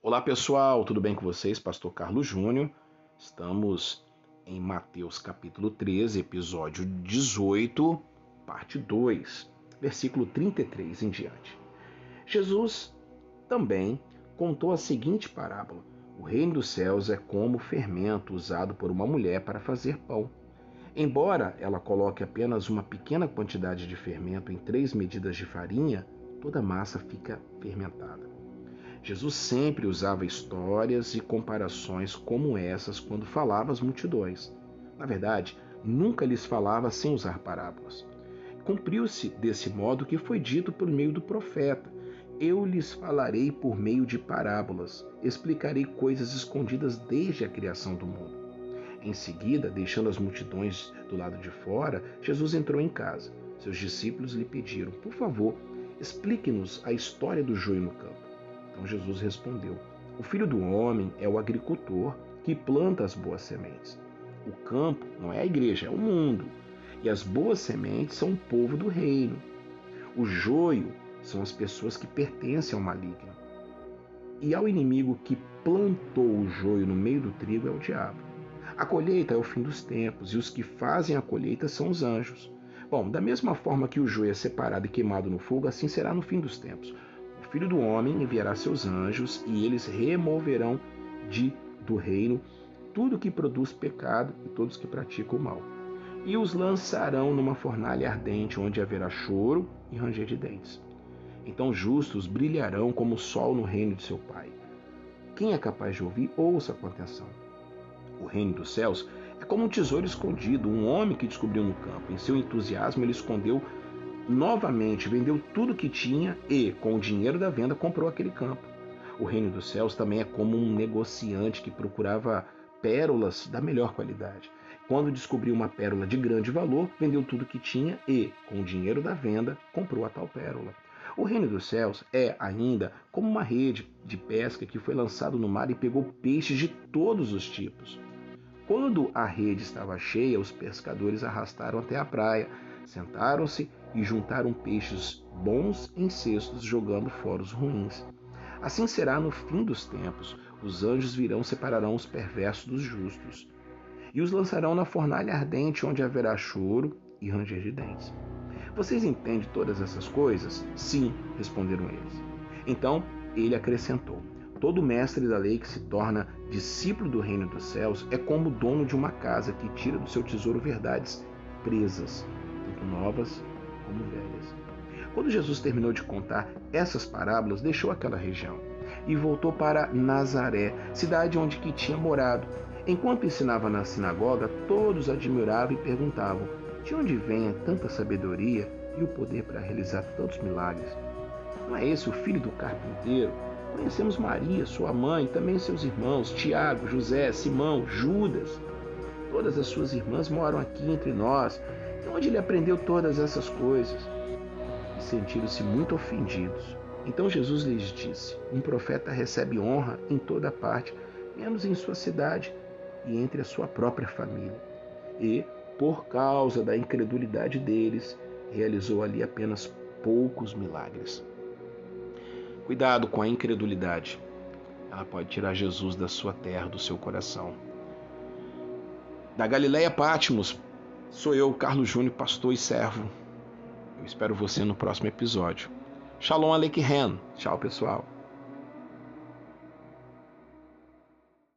Olá pessoal, tudo bem com vocês? Pastor Carlos Júnior. Estamos em Mateus capítulo 13, episódio 18, parte 2, versículo 33 em diante. Jesus também contou a seguinte parábola: O reino dos céus é como fermento usado por uma mulher para fazer pão. Embora ela coloque apenas uma pequena quantidade de fermento em três medidas de farinha, toda a massa fica fermentada. Jesus sempre usava histórias e comparações como essas quando falava às multidões. Na verdade, nunca lhes falava sem usar parábolas. Cumpriu-se desse modo que foi dito por meio do profeta: Eu lhes falarei por meio de parábolas, explicarei coisas escondidas desde a criação do mundo. Em seguida, deixando as multidões do lado de fora, Jesus entrou em casa. Seus discípulos lhe pediram: Por favor, explique-nos a história do joio no campo. Então Jesus respondeu: O filho do homem é o agricultor que planta as boas sementes. O campo não é a igreja, é o mundo. E as boas sementes são o povo do reino. O joio são as pessoas que pertencem ao maligno. E ao inimigo que plantou o joio no meio do trigo é o diabo. A colheita é o fim dos tempos, e os que fazem a colheita são os anjos. Bom, da mesma forma que o joio é separado e queimado no fogo, assim será no fim dos tempos. Filho do homem enviará seus anjos e eles removerão de do reino tudo que produz pecado e todos que praticam o mal. E os lançarão numa fornalha ardente, onde haverá choro e ranger de dentes. Então justos brilharão como o sol no reino de seu Pai. Quem é capaz de ouvir, ouça com atenção. O reino dos céus é como um tesouro escondido, um homem que descobriu no campo. Em seu entusiasmo, ele escondeu novamente vendeu tudo que tinha e, com o dinheiro da venda, comprou aquele campo. O reino dos céus também é como um negociante que procurava pérolas da melhor qualidade. Quando descobriu uma pérola de grande valor, vendeu tudo que tinha e, com o dinheiro da venda, comprou a tal pérola. O reino dos céus é ainda como uma rede de pesca que foi lançado no mar e pegou peixes de todos os tipos. Quando a rede estava cheia, os pescadores arrastaram até a praia, sentaram-se e juntaram peixes bons em cestos, jogando fora os ruins. Assim será no fim dos tempos. Os anjos virão separarão os perversos dos justos e os lançarão na fornalha ardente, onde haverá choro e ranger de dentes. Vocês entendem todas essas coisas? Sim, responderam eles. Então ele acrescentou: Todo mestre da lei que se torna discípulo do reino dos céus é como o dono de uma casa que tira do seu tesouro verdades presas, tanto novas como velhas. Quando Jesus terminou de contar essas parábolas, deixou aquela região e voltou para Nazaré, cidade onde que tinha morado. Enquanto ensinava na sinagoga, todos admiravam e perguntavam: de onde vem tanta sabedoria e o poder para realizar tantos milagres? Não é esse o filho do carpinteiro? Conhecemos Maria, sua mãe, também seus irmãos, Tiago, José, Simão, Judas. Todas as suas irmãs moram aqui entre nós onde ele aprendeu todas essas coisas? E sentiram-se muito ofendidos. Então Jesus lhes disse: Um profeta recebe honra em toda parte, menos em sua cidade e entre a sua própria família. E, por causa da incredulidade deles, realizou ali apenas poucos milagres. Cuidado com a incredulidade. Ela pode tirar Jesus da sua terra, do seu coração. Da Galileia Pátimos, Sou eu, Carlos Júnior, pastor e servo. Eu espero você no próximo episódio. Shalom Aleichem. Tchau, pessoal.